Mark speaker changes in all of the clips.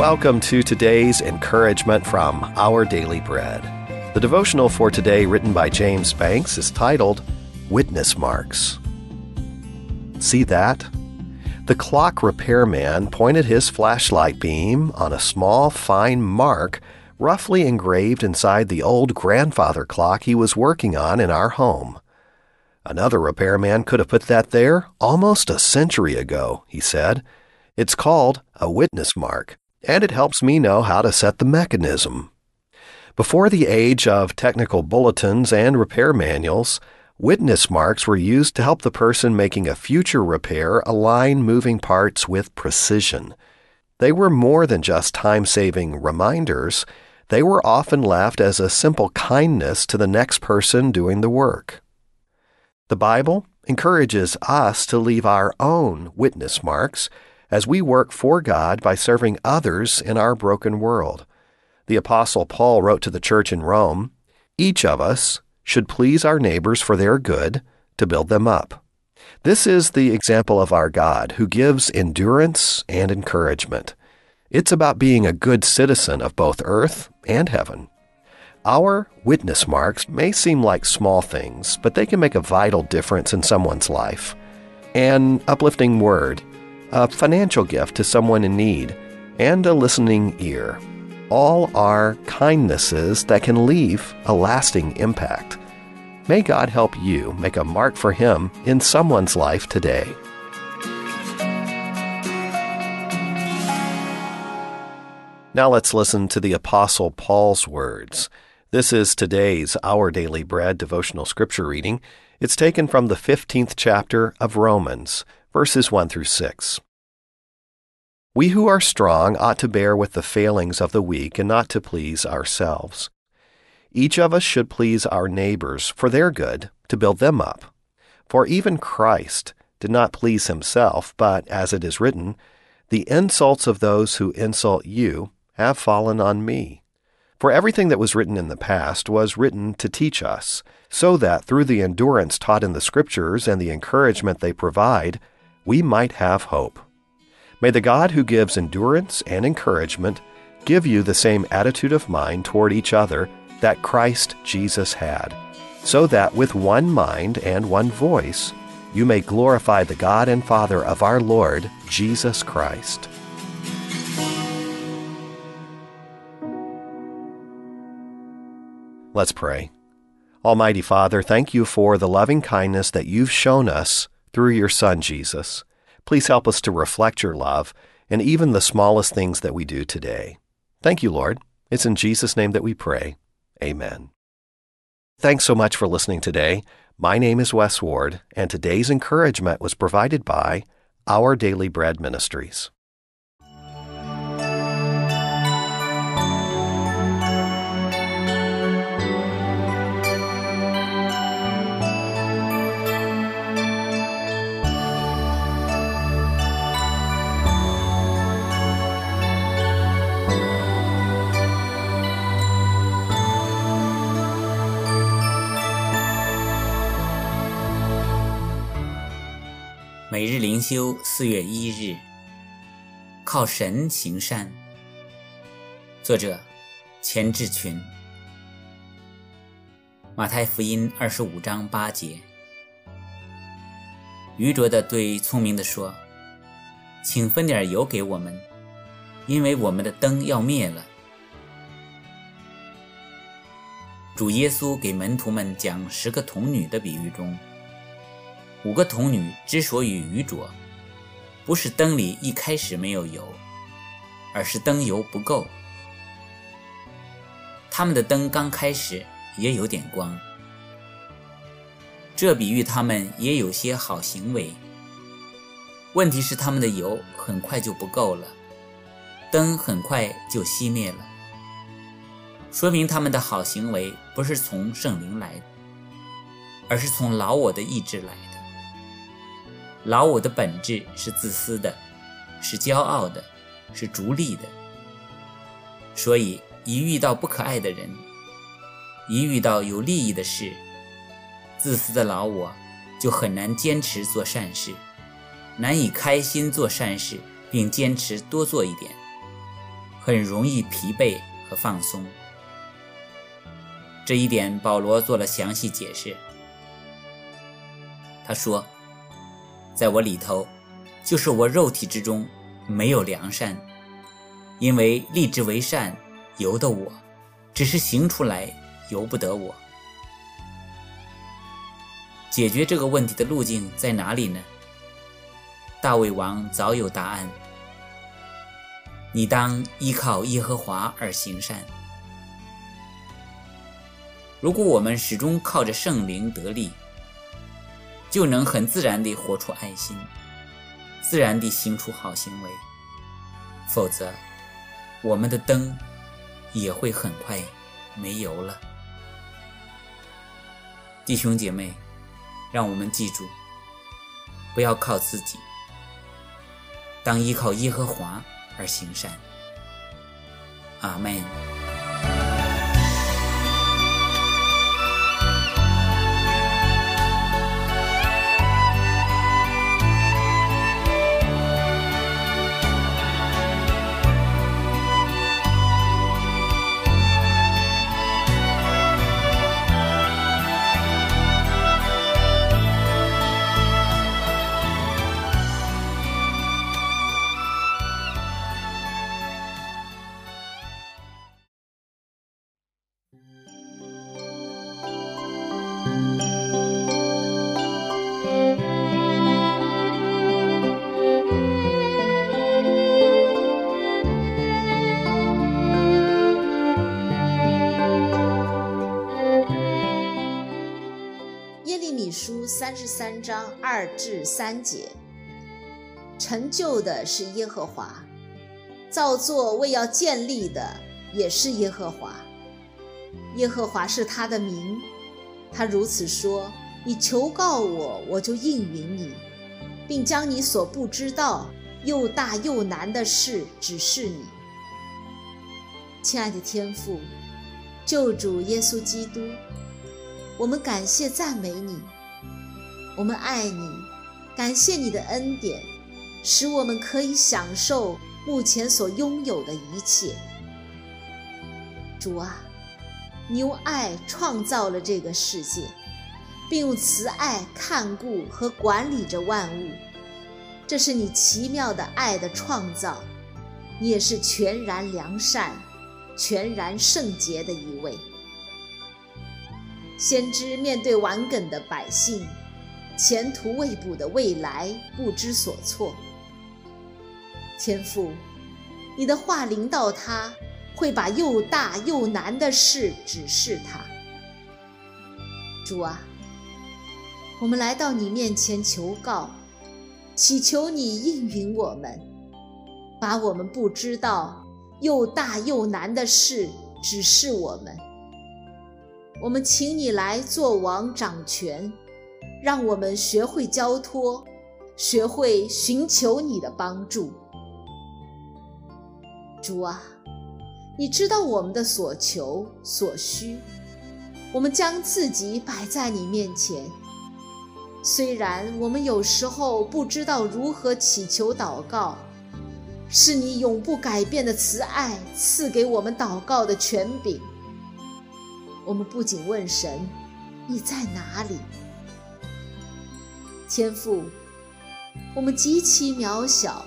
Speaker 1: Welcome to today's encouragement from Our Daily Bread. The devotional for today, written by James Banks, is titled Witness Marks. See that? The clock repairman pointed his flashlight beam on a small, fine mark roughly engraved inside the old grandfather clock he was working on in our home. Another repairman could have put that there almost a century ago, he said. It's called a witness mark, and it helps me know how to set the mechanism. Before the age of technical bulletins and repair manuals, Witness marks were used to help the person making a future repair align moving parts with precision. They were more than just time saving reminders, they were often left as a simple kindness to the next person doing the work. The Bible encourages us to leave our own witness marks as we work for God by serving others in our broken world. The Apostle Paul wrote to the church in Rome Each of us should please our neighbors for their good, to build them up. This is the example of our God, who gives endurance and encouragement. It's about being a good citizen of both earth and heaven. Our witness marks may seem like small things, but they can make a vital difference in someone's life. An uplifting word, a financial gift to someone in need, and a listening ear. All are kindnesses that can leave a lasting impact. May God help you make a mark for Him in someone's life today. Now let's listen to the Apostle Paul's words. This is today's Our Daily Bread devotional scripture reading. It's taken from the 15th chapter of Romans, verses 1 through 6. We who are strong ought to bear with the failings of the weak and not to please ourselves. Each of us should please our neighbors for their good, to build them up. For even Christ did not please himself, but, as it is written, the insults of those who insult you have fallen on me. For everything that was written in the past was written to teach us, so that through the endurance taught in the Scriptures and the encouragement they provide, we might have hope. May the God who gives endurance and encouragement give you the same attitude of mind toward each other that Christ Jesus had, so that with one mind and one voice you may glorify the God and Father of our Lord Jesus Christ. Let's pray. Almighty Father, thank you for the loving kindness that you've shown us through your Son, Jesus. Please help us to reflect your love in even the smallest things that we do today. Thank you, Lord. It's in Jesus' name that we pray. Amen. Thanks so much for listening today. My name is Wes Ward, and today's encouragement was provided by Our Daily Bread Ministries.
Speaker 2: 每日灵修，四月一日，靠神行善。作者：钱志群。马太福音二十五章八节。愚拙的对聪明的说：“请分点油给我们，因为我们的灯要灭了。”主耶稣给门徒们讲十个童女的比喻中。五个童女之所以愚拙，不是灯里一开始没有油，而是灯油不够。他们的灯刚开始也有点光，这比喻他们也有些好行为。问题是他们的油很快就不够了，灯很快就熄灭了，说明他们的好行为不是从圣灵来的，而是从老我的意志来。老我的本质是自私的，是骄傲的，是逐利的。所以，一遇到不可爱的人，一遇到有利益的事，自私的老我就很难坚持做善事，难以开心做善事，并坚持多做一点，很容易疲惫和放松。这一点，保罗做了详细解释。他说：“在我里头，就是我肉体之中没有良善，因为立志为善由得我，只是行出来由不得我。”解决这个问题的路径在哪里呢？大卫王早有答案。你当依靠耶和华而行善。如果我们始终靠着圣灵得力，就能很自然地活出爱心，自然地行出好行为。否则，我们的灯也会很快没油了。弟兄姐妹。让我们记住，不要靠自己，当依靠耶和华而行善。阿门。
Speaker 3: 书三十三章二至三节，成就的是耶和华，造作为要建立的也是耶和华。耶和华是他的名，他如此说：你求告我，我就应允你，并将你所不知道又大又难的事指示你。亲爱的天父，救主耶稣基督，我们感谢赞美你。我们爱你，感谢你的恩典，使我们可以享受目前所拥有的一切。主啊，你用爱创造了这个世界，并用慈爱看顾和管理着万物。这是你奇妙的爱的创造，你也是全然良善、全然圣洁的一位。先知面对顽梗的百姓。前途未卜的未来，不知所措。天父，你的话临到他，会把又大又难的事指示他。主啊，我们来到你面前求告，祈求你应允我们，把我们不知道又大又难的事指示我们。我们请你来做王掌权。让我们学会交托，学会寻求你的帮助。主啊，你知道我们的所求所需，我们将自己摆在你面前。虽然我们有时候不知道如何祈求祷告，是你永不改变的慈爱赐给我们祷告的权柄。我们不仅问神：“你在哪里？”天父，我们极其渺小，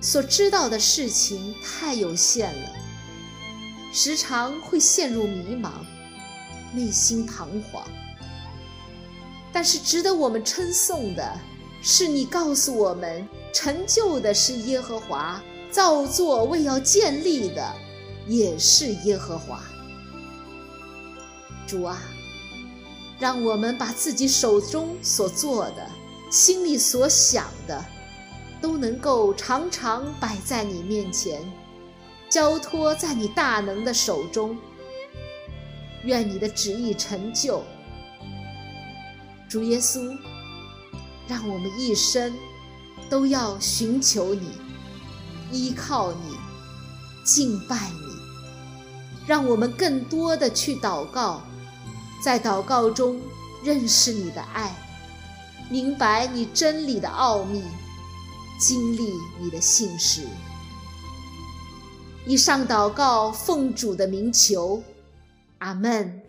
Speaker 3: 所知道的事情太有限了，时常会陷入迷茫，内心彷徨。但是值得我们称颂的是，你告诉我们，成就的是耶和华，造作为要建立的也是耶和华。主啊。让我们把自己手中所做的、心里所想的，都能够常常摆在你面前，交托在你大能的手中。愿你的旨意成就，主耶稣，让我们一生都要寻求你、依靠你、敬拜你，让我们更多的去祷告。在祷告中认识你的爱，明白你真理的奥秘，经历你的信实。以上祷告，奉主的名求，阿门。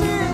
Speaker 4: 我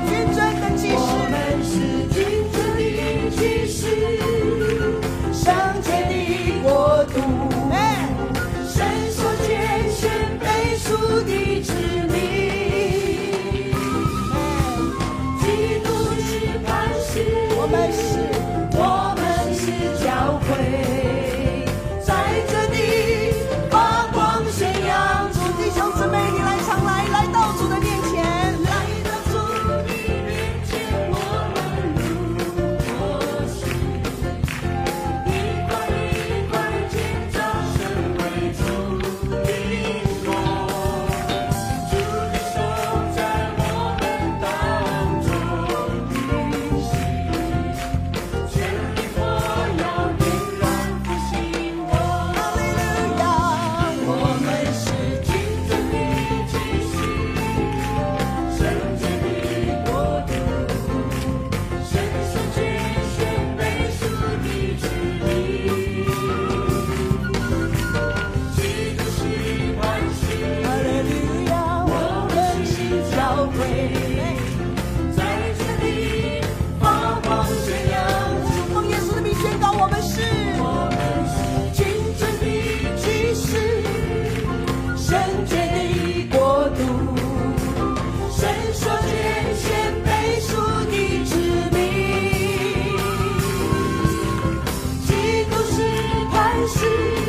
Speaker 4: 是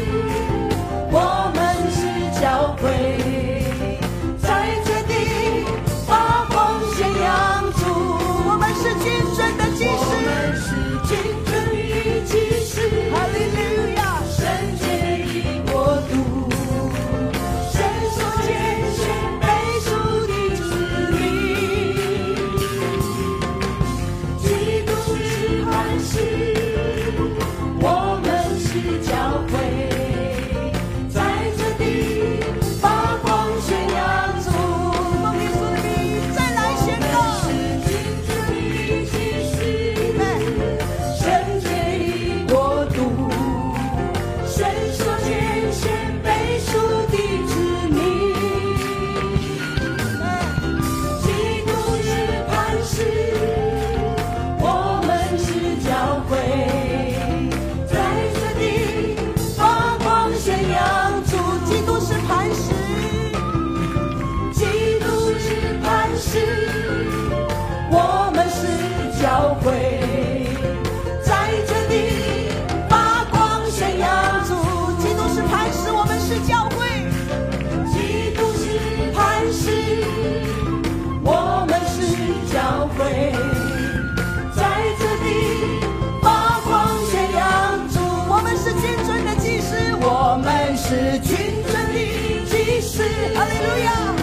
Speaker 4: Hallelujah.